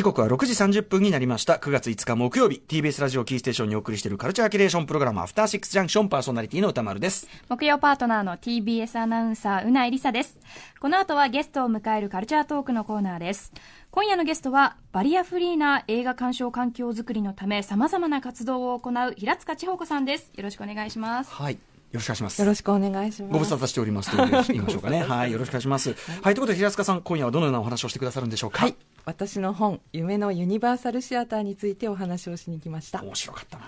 時刻は6時30分になりました。9月5日木曜日。TBS ラジオキーステーションにお送りしているカルチャーキュレーションプログラムアフターシックスジャンクションパーソナリティの歌丸です。木曜パートナーの TBS アナウンサーうないりさです。この後はゲストを迎えるカルチャートークのコーナーです。今夜のゲストはバリアフリーな映画鑑賞環境づくりのためさまざまな活動を行う平塚千穂子さんです。よろしくお願いします。はい。よろしくお願いします。よろしくお願いします。ご無沙汰しておりますと言いましょうか ね。はい、よろしくお願いします。はい、ということで平塚さん、今夜はどのようなお話をしてくださるんでしょうか？はい、私の本、夢のユニバーサルシアターについてお話をしに来ました。面白かったな。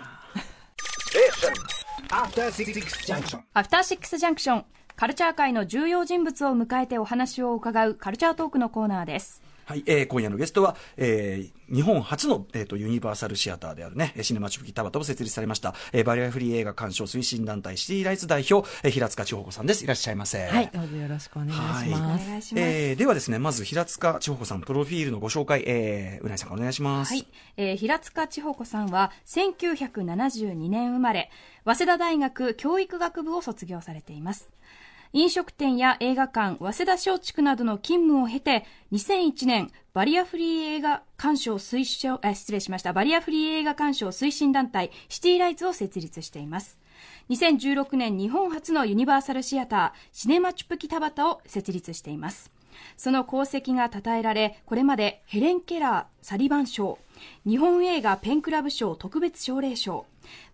アフターシックスジャンクション。アフターシックスジャンクション。カルチャー界の重要人物を迎えてお話を伺うカルチャートークのコーナーです。はい、えー、今夜のゲストは、えー、日本初の、えーと、ユニバーサルシアターであるね、シネマチュプキタバタを設立されました、えー、バリアフリー映画鑑賞推進団体シティライツ代表、えー、平塚千穂子さんです。いらっしゃいませ。はい、どうぞよろしくお願いします。はい、お願いします。えー、ではですね、まず平塚千穂子さん、プロフィールのご紹介、えー、うなぎさんお願いします。はい、えー、平塚千穂子さんは、1972年生まれ、早稲田大学教育学部を卒業されています。飲食店や映画館、早稲田松竹などの勤務を経て、2001年、バリアフリー映画鑑賞推奨、失礼しました、バリアフリー映画鑑賞推進団体、シティライツを設立しています。2016年、日本初のユニバーサルシアター、シネマチュプキタバタを設立しています。その功績が称えられ、これまでヘレン・ケラー、サリバン賞、日本映画ペンクラブ賞特別奨励賞、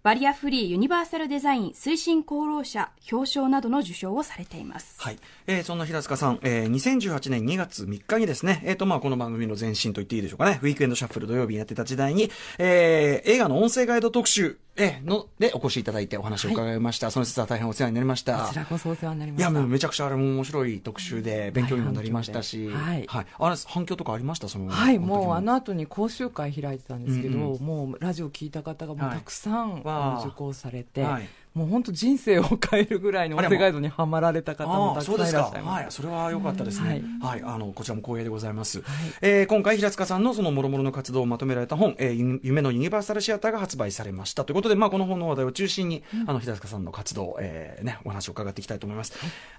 バリアフリーユニバーサルデザイン推進功労者表彰などの受賞をされています。はい。えー、そんな平塚さん、えー、2018年2月3日にですね、えっ、ー、と、まあ、この番組の前身と言っていいでしょうかね、ウィークエンドシャッフル土曜日にやってた時代に、えー、映画の音声ガイド特集、えのでお越しいただいてお話を伺いました、はい、その説は大変お世話になりました。こちらこそお世話になりました。いやめちゃくちゃあれも面白い特集で勉強にもなりましたし、はい、はい、あれ反響とかありました？そのはいもうあの後に講習会開いてたんですけど、うんうん、もうラジオ聞いた方がもうたくさん、はい、受講されて、はい、もう本当人生を変えるぐらいの音声ガイドにはまられた方もたくさんいらっしゃいます。はい、それは良かったですね。はい、はい、あのこちらも光栄でございます。はい、えー、今回平塚さんのその諸々の活動をまとめられた本、えー、夢のユニバーサルシアターが発売されました。ということで、まあこの本の話題を中心に、うん、あの平塚さんの活動、えー、ねお話を伺っていきたいと思います。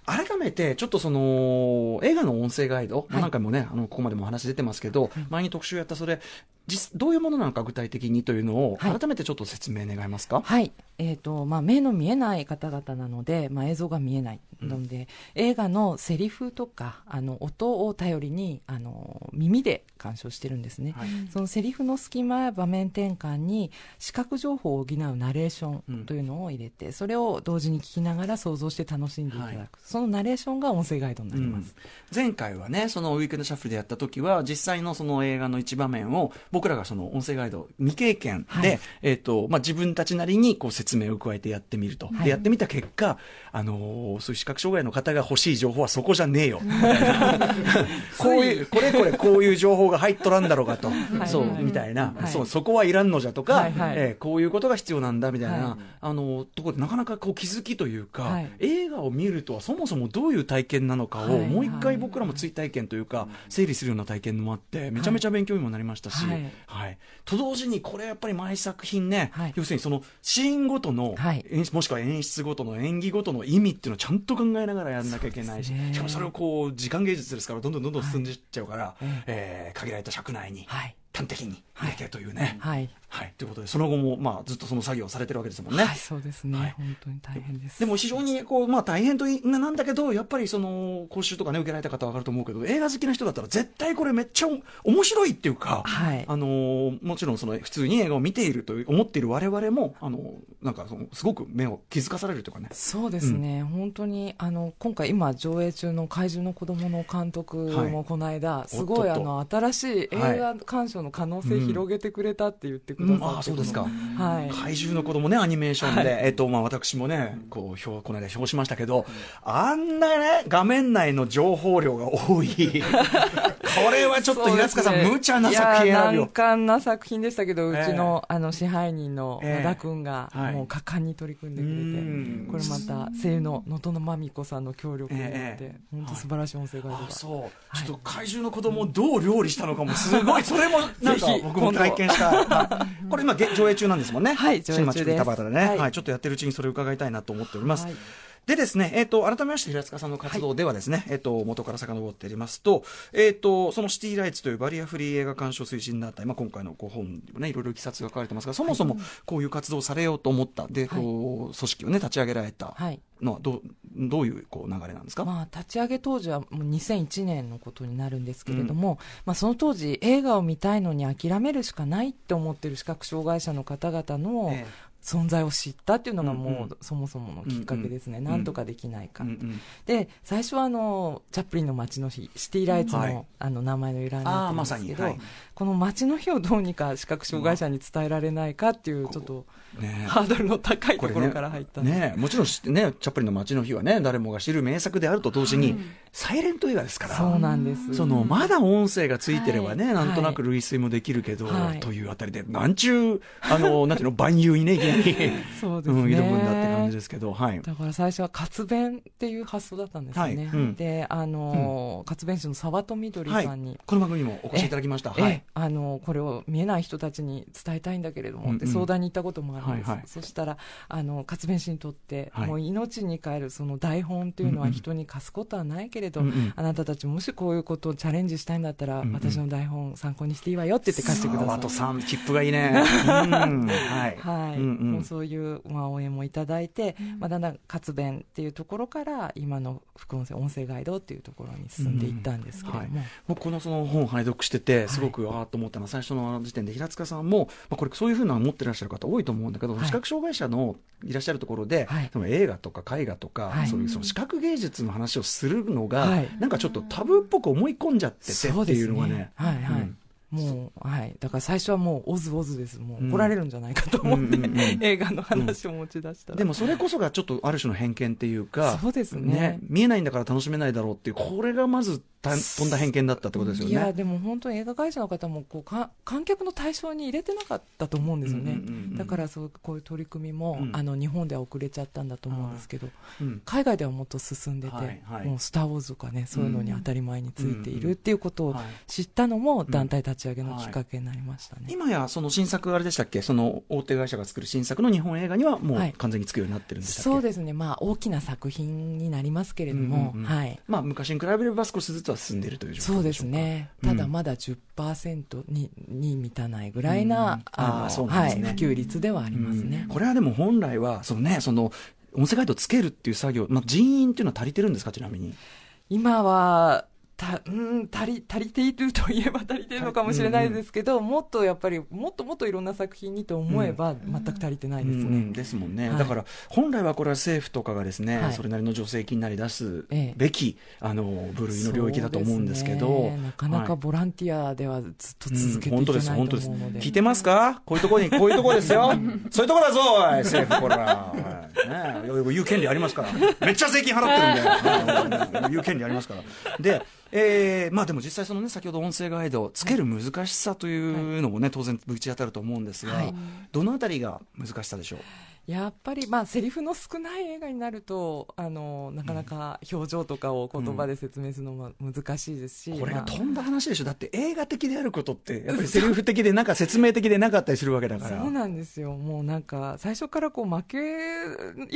はい、改めてちょっとその映画の音声ガイド、まあ何回もねあのここまでもお話出てますけど、前に特集やったそれ実どういうものなのか具体的にというのを改めてちょっと説明願えますか？はい。えっ、ー、とまあ目の見えない方々なので、まあ、映像が見えないので、うん、映画のセリフとかあの音を頼りにあの耳で鑑賞してるんですね、はい、そのセリフの隙間や場面転換に視覚情報を補うナレーションというのを入れて、うん、それを同時に聞きながら想像して楽しんでいただく、はい、そのナレーションが音声ガイドになります、うん、前回はねそのウィークエンドシャッフルでやった時は実際のその映画の一場面を僕らがその音声ガイド未経験で、はい、えーとまあ、自分たちなりにこう説明を加えてやってみると、でやってみた結果あのー、そういう視覚障害の方が欲しい情報はそこじゃねえよ。こういう、これこれこういう情報が入っとらんだろうかと。そう、みたいな、はい、そう、そこはいらんのじゃとか、はい。はい、えー、こういうことが必要なんだみたいな、はい、あの、ところでなかなかこう気づきというか、はい、映画を見るとはそもそもどういう体験なのかを、もう一回僕らも追体験というか、整理するような体験もあって、めちゃめちゃ勉強にもなりましたし、はい。と同時にこれやっぱり毎作品ね、要するにそのシーンごとの、もしくは演出ごとの演技ごとの意味っていうのをちゃんと考えながらやんなきゃいけないし、しかもそれをこう時間芸術ですからどんどんどんどん進んでいっちゃうから、はい、えー、限られた尺内に、端的に入れてというね。はい。はい。ということで、その後も、まあ、ずっとその作業をされてるわけですもんね。はい、そうですね。はい、本当に大変です。でも非常に、こう、まあ、大変となんだけど、やっぱりその、講習とかね、受けられた方はわかると思うけど、映画好きな人だったら絶対これめっちゃ面白いっていうか、はい。あの、もちろんその、普通に映画を見ていると思っている我々も、あの、なんか、すごく目を気づかされるというかね。そうですね。うん、本当に、あの、今回今上映中の怪獣の子供の監督もこの間、はい、すごい、あの、新しい映画鑑賞の可能性広げてくれたって言ってくださって、うん、あ、そうですか。か、はい、怪獣の子供ね、アニメーションで、はい、えっと、まあ、私もね、こう、表、この間表しましたけど、あんなね、画面内の情報量が多い。これはちょっと平塚さん、ね、無茶な作品選び難関な作品でしたけど、うちの、あの、支配人の和田君が、もう果敢に取り組んでくれて、えー、これまた、声優の能登真美子さんの協力によって、本当素晴らしい音声ガイドが。そう。ちょっと怪獣の子供をどう料理したのかも、すごい、それも、なんか、僕も体験した。これ今、上映中なんですもんね。はい、上映中です。田畑でね、はい、はい、ちょっとやってるうちにそれを伺いたいなと思っております。はいでですね、えっ、と、改めまして平塚さんの活動ではですね、えっ、と、元から遡っておりますと、えっ、と、そのシティライツというバリアフリー映画鑑賞推進団体、まあ、今回のご本にもね、いろいろ記冊が書かれてますが、そもそもこういう活動をされようと思った、で、こう、組織をね、立ち上げられたはい。のは、どう、どういう、こう、流れなんですか、まあ、立ち上げ当時はもう2001年のことになるんですけれども、まあ、その当時映画を見たいのに諦めるしかないって思ってる視覚障害者の方々のえ存在を知ったっていうのがもう、そもそものきっかけですね、うんなんとかできないか、で最初はあのチャップリンの街の日シティライツの,、はい。あの名前の由来なんですけど、はい。この街の日をどうにか視覚障害者に伝えられないかっていうちょっとね。ハードルの高いところから入ったねもちろんね、チャップリンの街の日はね、誰もが知る名作であると同時に、サイレント映画ですから。そうなんです。その、まだ音声がついてればね、はい。なんとなく類推もできるけど、はい。というあたりで、なんちゅう、あの、なんていうの、万有にね、いきなり、そうですね、うん、挑むんだって感じですけど、はい。だから最初は活弁っていう発想だったんですよね、であの、活弁士の沢戸みどりはいさんに、。この番組にもお越しいただきました。えはい。あのこれを見えない人たちに伝えたいんだけれども、って相談に行ったこともあるんです、そしたらあの活弁士にとって、はい。もう命に変えるその台本というのは人に貸すことはないけれど、うんうん。あなたたちもしこういうことをチャレンジしたいんだったら、うんうん。私の台本参考にしていいわよって言って貸してください。ワトさん、チップがいいね。うん。はい。もうそういう、まあ、応援もいただいて、まあ、だんだん活弁っていうところから今の副音声音声ガイドっていうところに進んでいったんですけれども、はい。僕このその本を拝読しててすごくああと思ったのは最初の時点で平塚さんも、まあ、これそういうふうなの持ってらっしゃる方多いと思うんだけど、はい。視覚障害者のいらっしゃるところで、はい。その映画とか絵画とか、はい。そういうその視覚芸術の話をするのが、はい。なんかちょっとタブーっぽく思い込んじゃっててっていうのがね。はいはい、うん。もうはい。だから最初はもうオズオズです。もううん。怒られるんじゃないかと思って、うんうんうん映画の話を持ち出したら、で。もそれこそがちょっとある種の偏見っていうか、そうですね見えないんだから楽しめないだろうっていう、これがまずた飛んだ偏見だったってことですよいやね。でも本当に映画会社の方もこうか観客の対象に入れてなかったと思うんですよね、だからそうこういう取り組みも、うん。あの日本では遅れちゃったんだと思うんですけど、うん。海外ではもっと進んでて、はいはい。もう「スター・ウォーズ」とかねそういうのに当たり前についているっていうことをはい。知ったのも団体立ち上げのきっかけになりましたね。今やその新作あれでしたっけ？その大手会社が作る新作の日本映画にはもうはい。完全につくようになってるんでしたっけ、そうですね、まあ、大きな作品になりますけれども、うんうんうん。はい、まあ昔に比べれば少しずつは進んでいるという状況そうですね、うん。ただまだ10%にに満たないぐらいな、うん。あそうなんですね。はい、普及率ではありますね。うん。これはでも本来はそのねその音声ガイドつけるっていう作業、まあ、人員っていうのは足りてるんですかちなみに？今はたうん足り足りているといえば足りているのかもしれないですけど、もっとやっぱりもっともっといろんな作品にと思えば全く足りてないですね。うんですもんね、はい。だから本来はこれは政府とかがですね、はい。それなりの助成金なり出すええべき、あの部類の領域だと思うんですけどね。なかなかはい。ボランティアではずっとうん続けてい本当けないで。す本当ですと思うので。聞いてますか？こういうところにこういうところですよ。そういうところだぞおい政府これは、はい。ね、言う権利ありますから。めっちゃ税金払ってるんで。言う権利ありますから。でえーまあでも実際そのね先ほど音声ガイドをつける難しさというのもね当然ぶち当たると思うんですが、はい。どのあたりが難しさでしょう？やっぱり、まあ、セリフの少ない映画になるとあのなかなか表情とかを言葉で説明するのも難しいですし、これがまあ。飛んだ話でしょ。だって映画的であることってやっぱりセリフ的でなんか説明的でなかったりするわけだから。そうなんですよ、もうなんか、最初からこう負け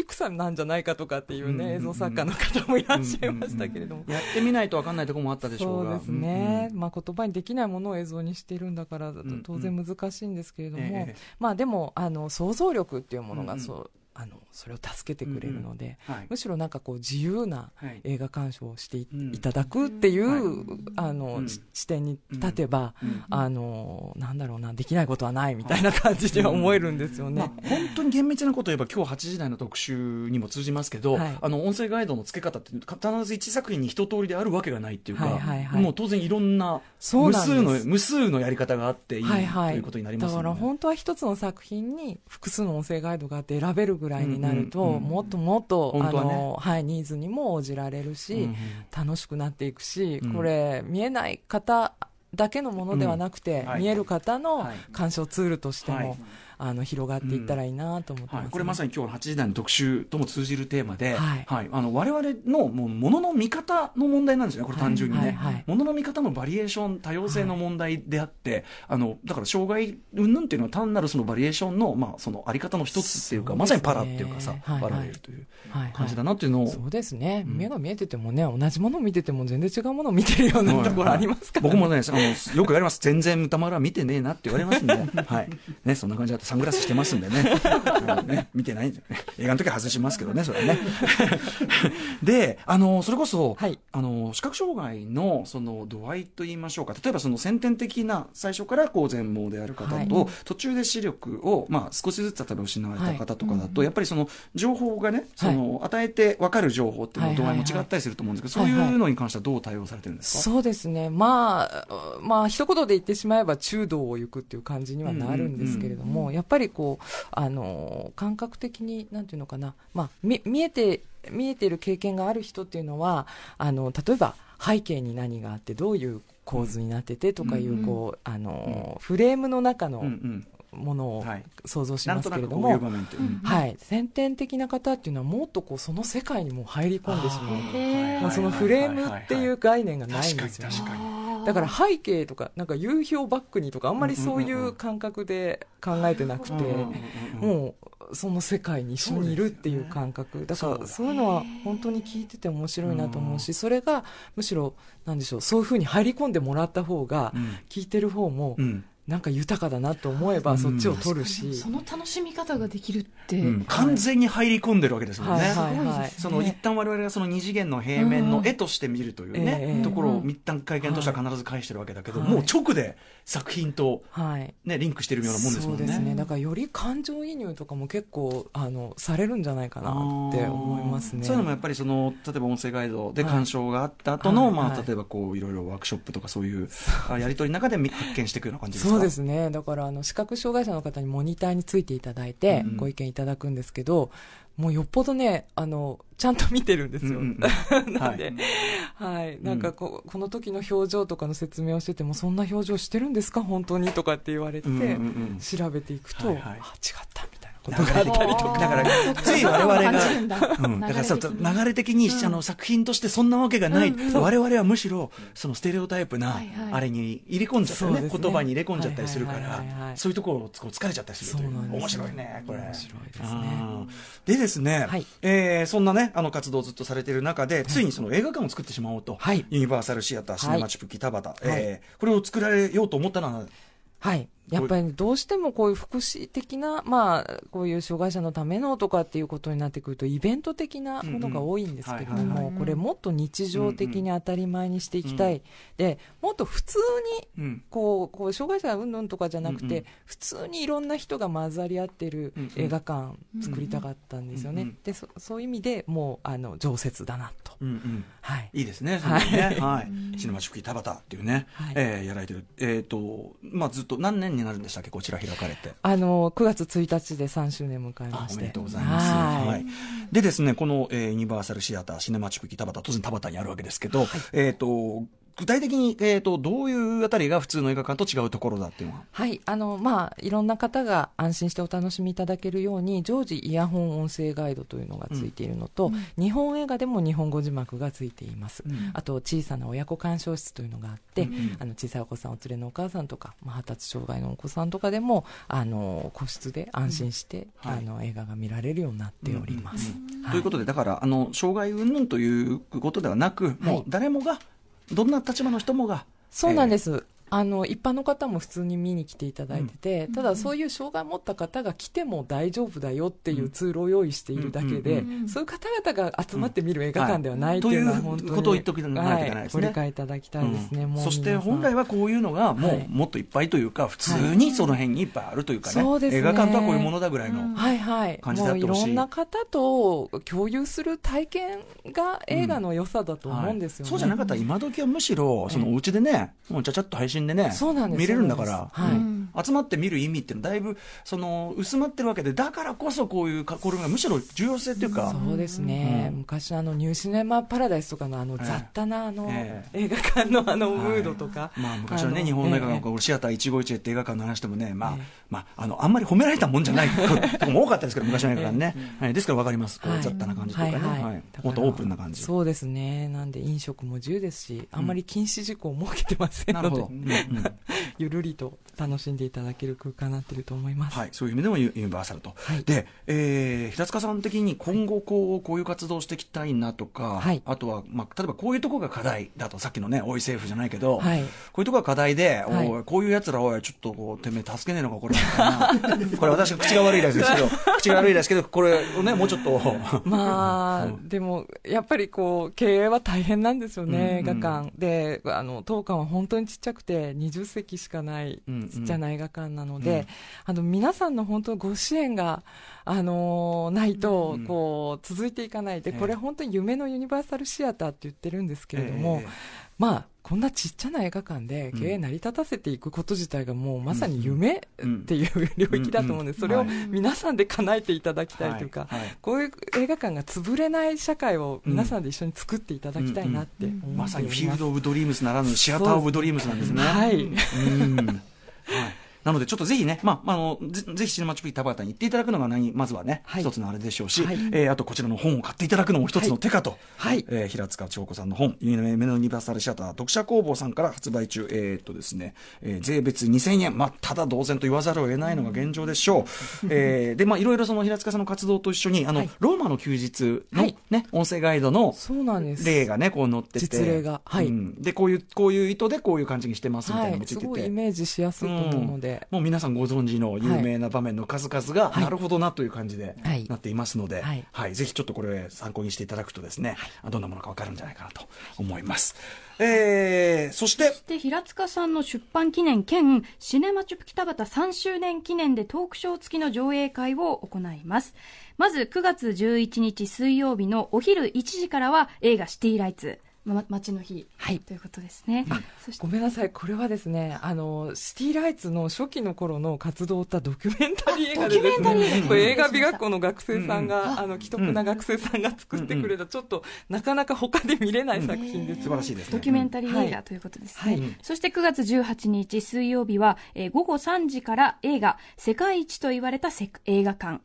戦なんじゃないかとかっていうね、うんうんうん映像作家の方もいらっしゃいましたけれども。やってみないと分かんないところもあったでしょうが。そうですね、うん。うんまあ、言葉にできないものを映像にしているんだからだとん当然難しいんですけれども、ええまあ、でもあの想像力っていうものうんうんがそう、あのそれを助けてくれるので、はい。むしろなんかこう自由なはい。映画鑑賞をしてい,、うんただくっていう、はい。あの、うん。ち視点に立てば、うん。あのなんだろうなできないことはないみたいな感じには思えるんですよね。まあ、本当に厳密なことを言えば今日8時台の特集にも通じますけど、はい。あの音声ガイドの付け方って必ず1作品に一通りであるわけがないっていうか、はいはいはい。もう当然いろんな無数の無数のやり方があっていい、はいはい、ということになりますだよね。から本当は一つの作品に複数の音声ガイドがあって選べるぐらいになると、もっともっと、あのはい、ニーズにも応じられるし、楽しくなっていくし、うん。これ見えない方だけのものではなくて、見える方のはい。鑑賞ツールとしても、はいあの広がっていったらいいなと思ってます、ね。はい、これまさに今日の8時台の特集とも通じるテーマで、はい。はい、あの我々のもうものの見方の問題なんですよね、これ単純にね。ものの見方のバリエーション、多様性の問題であって、あのだから障害云々っていうのは単なるそのバリエーションの、まあ、そのあり方の一つっていうか、ね。まさにパラっていうかさ、はいはい。バラれるという感じだなっていうのを、そうですね、うん。目が見えててもね同じものを見てても全然違うものを見てるようなところありますから、僕もね、あのよく言われます、全然歌丸は見てねえなって言われますんで、はい。ね、そんな感じだとサングラスしてますんでね、う んね見てないんでね、映画の時は外しますけどね、それはね。で、あのそれこそ、はい。あの視覚障害のその度合いといいましょうか、例えばその先天的な最初からこう全盲である方と、はい。途中で視力を、まあ、少しずつ例えば失われた方とかだと、やっぱりその情報がね、その与えて分かる情報っていうの度合いも違ったりすると思うんですけど、はいはいはい。そういうのに関してはどう対応されてるんですか、そうですね、まあ、まあ一言で言ってしまえば中道を行くっていう感じにはなるんですけれども、やっぱりこうあの感覚的になんていうのかな、まあみ見えて見えてる経験がある人っていうのはあの例えば背景に何があってどういう構図になっててとかいう,、うんこうあのフレームの中のうんうん。ものをはい。想像しますけれども。場面って。う。んはい、先天的な方っていうのはもっとこうその世界にもう入り込んでしまう。まあ、そのフレームっていう概念がないんですよね。確かに確かだから背景とかなんか夕日をバックにとかあんまりそういう感覚で考えてなくて、うもうその世界に一緒にいるっていう感覚。だからそういうのは本当に聞いてて面白いなと思うしそれがむしろなんでしょうそういうふうに入り込んでもらった方がうん。聞いてる方もうんなんか豊かだなと思えばそっちを取るし、その楽しみ方ができるって、うん。完全に入り込んでるわけですもんね。はい。はい。はいその一旦我々がその二次元の平面の絵として見るというね、うんところを一旦会見としては必ず返してるわけだけど、はい。もう直で作品と、はい。ね、リンクしてるようなもんですもんね。そうですね。だからより感情移入とかも結構あのされるんじゃないかなって思いますね。そういうのもやっぱりその例えば音声ガイドではい。鑑賞があった後の、まあ、はい。はい例えばこういろいろワークショップとかそういうあやり取りの中でみ発見していくような感じですか？そうですね。だからあの視覚障害者の方にモニターについていただいてうんご意見いただくんですけど、もうよっぽどねあのちゃんと見てるんですよ、うんうん。なんで、はい、なんかこ,、この時の表情とかの説明をしててもそんな表情してるんですか？本当に？とかって言われて、調べていくと、はいはい。あ違ったみたいなことがあったりとか。だからつい我々が感じるんだうん、だからそう流れ的に流れ的に、あの作品としてそんなわけがない、うん。我々はむしろそのステレオタイプなあれに入れ込んじゃったよね,、言葉に入れ込んじゃったりするから、そういうところをこう疲れちゃったりするという。面白いねこれ。面白いででですね、はい。えーそんなねあの活動をずっとされている中で、ついにその映画館を作ってしまおうと、はい。ユニバーサルシアターシネマチュプキ田端、えーはい。これを作られようと思ったのははい。やっぱりどうしてもこういう福祉的な、まあ、こういう障害者のためのとかっていうことになってくると、イベント的なものが多いんですけれども、これもっと日常的に当たり前にしていきたい。で、もっと普通に、うん。こう、こう障害者うんぬんとかじゃなくて、普通にいろんな人が混ざり合ってる映画館作りたかったんですよね。でそ、そういう意味でもう、あの、常設だなと。はい。いいですね、そはいのね。はい、シネマチュクキ田端っていうね、はい。えーやられてる、えっ、と、まあ、ずっと何年になるんでしたっけ、こちら開かれて。あの、9月1日で3周年迎えまして。あおめでとうございます。はいはい。でですね、この、えーユニバーサルシアター、シネマチュクキ田端、当然田端にあるわけですけど、えっ、と、具体的に、えっ、と、どういうあたりが普通の映画館と違うところだっていうのは？はい、あの、まあ、いろんな方が安心してお楽しみいただけるように、常時イヤホン音声ガイドというのがついているのと、日本映画でも日本語字幕がついています。うん。あと、小さな親子鑑賞室というのがあって、うんうん。あの、小さいお子さんお連れのお母さんとか、まあ、発達障害のお子さんとかでも、あの、個室で安心して、うん。はい。あの、映画が見られるようになっております。はいということで、だから、あの、障害云々ということではなく、もう誰もが、どんな立場の人もが、そうなんです。あの一般の方も普通に見に来ていただいてて、ただそういう障害を持った方が来ても大丈夫だよっていうツールを用意しているだけで、うんうんうんそういう方々が集まって見る映画館ではないっていうのははい本当に、ということを言っておかないといけないですね。はご理解いただきたいですね。そして本来はこういうのがもう、はい。もっといっぱいというか普通にその辺にいっぱいあるというかね,、ね。映画館とはこういうものだぐらいの、うん。はいはい、感じでもういあってほしいろんな方と共有する体験が映画の良さだと思うんですよね。はい。そうじゃなかったら今時はむしろそのお家でね、もうちゃちゃっと配信でねそうなんです見れるんだから、はい。うん。集まって見る意味っていうのはだいぶその薄まってるわけでだからこそこういうこれがむしろ重要性っていうか、そうですね、うん、昔あのニューシネマパラダイスとかのあの雑多なあの、えー、映画館のあのムードとか、はい、まあ、昔はね日本の映画館、えー、シアター一期一会って映画館の話でもね、まあ、えー、まあ、あのあんまり褒められたもんじゃない とこも多かったですけど昔の映画館ね、はい、ですから分かります。こう雑多な感じとかね、はいはい。もっとオープンな感じ。そうですね。なんで飲食も自由ですしあんまり禁止事項を設けてませんので、うん、ゆるりと。楽しんでいただける空間になっていると思います、はい、そういう意味でもユニバーサルと、はい、で、えー、平塚さん的に今後こうこういう活動していきたいなとか、はい、あとは、まあ、例えばこういうところが課題だとさっきのね大井政府じゃないけど、はい、こういうところが課題で、はい、おこういうやつらおいちょっとこうてめえ助けねえのかこれ これ私口が悪いですけど 口が悪いですけどこれをねもうちょっと。まあ、でもやっぱりこう経営は大変なんですよね、映画館であの当館は本当にちっちゃくて20席しかないちっちゃな映画館なので、うんうん、あの皆さんの本当ご支援があのないとこう続いていかないで、これ本当に夢のユニバーサルシアターって言ってるんですけれども、えー、まあこんなちっちゃな映画館で経営成り立たせていくこと自体がもうまさに夢っていう領域だと思うんです、それを皆さんで叶えていただきたいというか、こういう映画館が潰れない社会を皆さんで一緒に作っていただきたいなって思ってまさにフィールド・オブ・ドリームスならぬシアター・オブ・ドリームスなんですね。はい、はいなので、ちょっとぜひね、まあ、あの、ぜぜひシネマチュピ田畑に行っていただくのが何、まずはね、はい、一つのあれでしょうし、はい、えー、あとこちらの本を買っていただくのも一つの手かと、はい、えー、平塚千子さんの本、夢のユニバーサルシアター読者工房さんから発売中、えー、っとですね、えー、税別2000円、まあ、ただ同然と言わざるを得ないのが現状でしょう。えー、で、まあ、いろいろその平塚さんの活動と一緒に、あの、はい、ローマの休日のね、音声ガイドの例がね、こう載ってて、実例が、はい、うん、で、こういう、こういう意図でこういう感じにしてますみたいなのもついて。て、すごいイメージしやすいと思うので、うん、もう皆さんご存知の有名な場面の数々が、なるほどなという感じでなっていますので、はい、はい、ぜひちょっとこれ参考にしていただくとですね、はい、どんなものか分かるんじゃないかなと思います。えー、そして。そして平塚さんの出版記念兼シネマチュプ北畑3周年記念でトークショー付きの上映会を行います。まず9月11日水曜日のお昼1時からは映画シティライツ。ま、街の日、はい、ということですね。ごめんなさい、これはですね、あのシティライツの初期の頃の活動たドキュメンタリー映画でですね、これ映画美学校の学生さんが、うん、あの既得な学生さんが作ってくれた、ちょっとなかなか他で見れない作品です。素晴らしいです、ね、ドキュメンタリー映画ということですね。はい、そして9月18日水曜日は、えー、午後3時から映画世界一と言われた映画館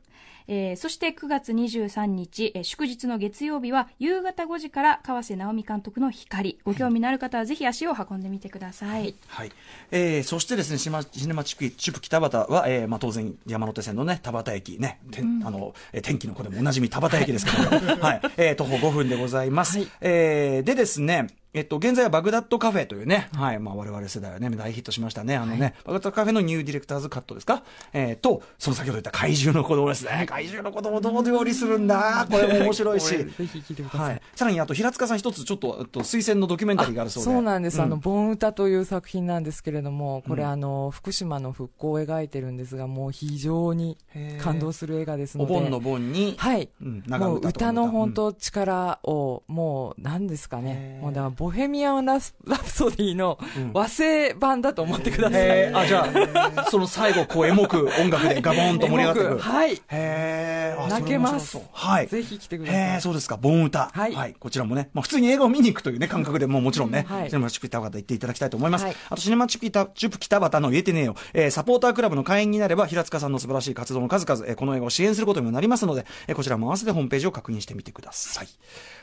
えー、そして9月23日、えー、祝日の月曜日は夕方5時から河瀨直美監督の光。ご興味のある方はぜひ足を運んでみてください、はい、えー、そしてですねシネマ・チュプキ・タバタは、えーまあ、当然山手線のね田端駅ね、うん、あの天気の子でもおなじみ田端駅ですけども、はい。えー、徒歩5分でございます、はい、えー、でですねえっと、現在はバグダッドカフェというね、はい、まあ我々世代はね、大ヒットしましたね。あのね、はい、バグダッドカフェのニューディレクターズカットですか？えー、と、その先ほど言った怪獣の子供ですね。怪獣の子供どう料理するんだこれも面白いし。ぜひ聞いてください。はい、さらにあと、平塚さん一つちょっと、と推薦のドキュメンタリーがあるそうで。そうなんです。うん、あの、盆歌という作品なんですけれども、これ、うん、あの、福島の復興を描いてるんですが、もう非常に感動する映画ですので。お盆の盆に、はい。うん、もう歌の本当力を、もう、何ですかね。もうだから、ボヘミアンララプソディの和製版だと思ってください。うん、あ、じゃあ、その最後、こう、エモく音楽でガボンと盛り上がってくる。はい。へ泣けます。はい。ぜひ来てください。そうですか、盆歌。はい。はい。こちらもね、まあ普通に映画を見に行くというね、感覚でももちろんね、シネマチュプ北畑行っていただきたいと思います。あと、シネマチュプ北畑の言えてねえよ、えサポータークラブの会員になれば、平塚さんの素晴らしい活動の数々、えこの映画を支援することにもなりますので、えこちらも合わせてホームページを確認してみてください。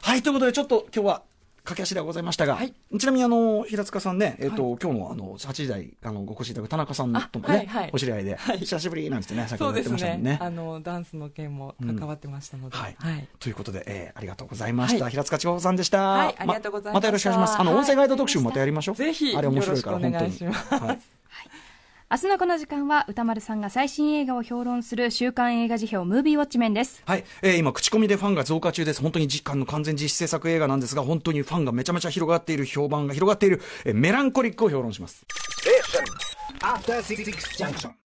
はい、ということで、ちょっと今日は、駆け足ではございましたが、はい、ちなみにあの平塚さんね、えっ、ー、と、はい、今日のあの8時台あのご越しいただく田中さんともね、はいはい、お知り合いで、はい、久しぶりなんですね、先ほど言ってましたもんね。ねあのダンスの件も関わってましたので、うん、はい、ということで、えー、ありがとうございました。平塚千穂さんでした。はい、ありがとうございままたよろしくお願いします。あの音声ガイド特集またやりましょう。ぜひあれ面白いから本当に。はい明日のこの時間は歌丸さんが最新映画を評論する週刊映画辞表ムービーウォッチメンです。はい、えー、今口コミでファンが増加中です。本当に実感の完全実施制作映画なんですが本当にファンがめちゃめちゃ広がっている評判が広がっている、えー、メランコリックを評論します。え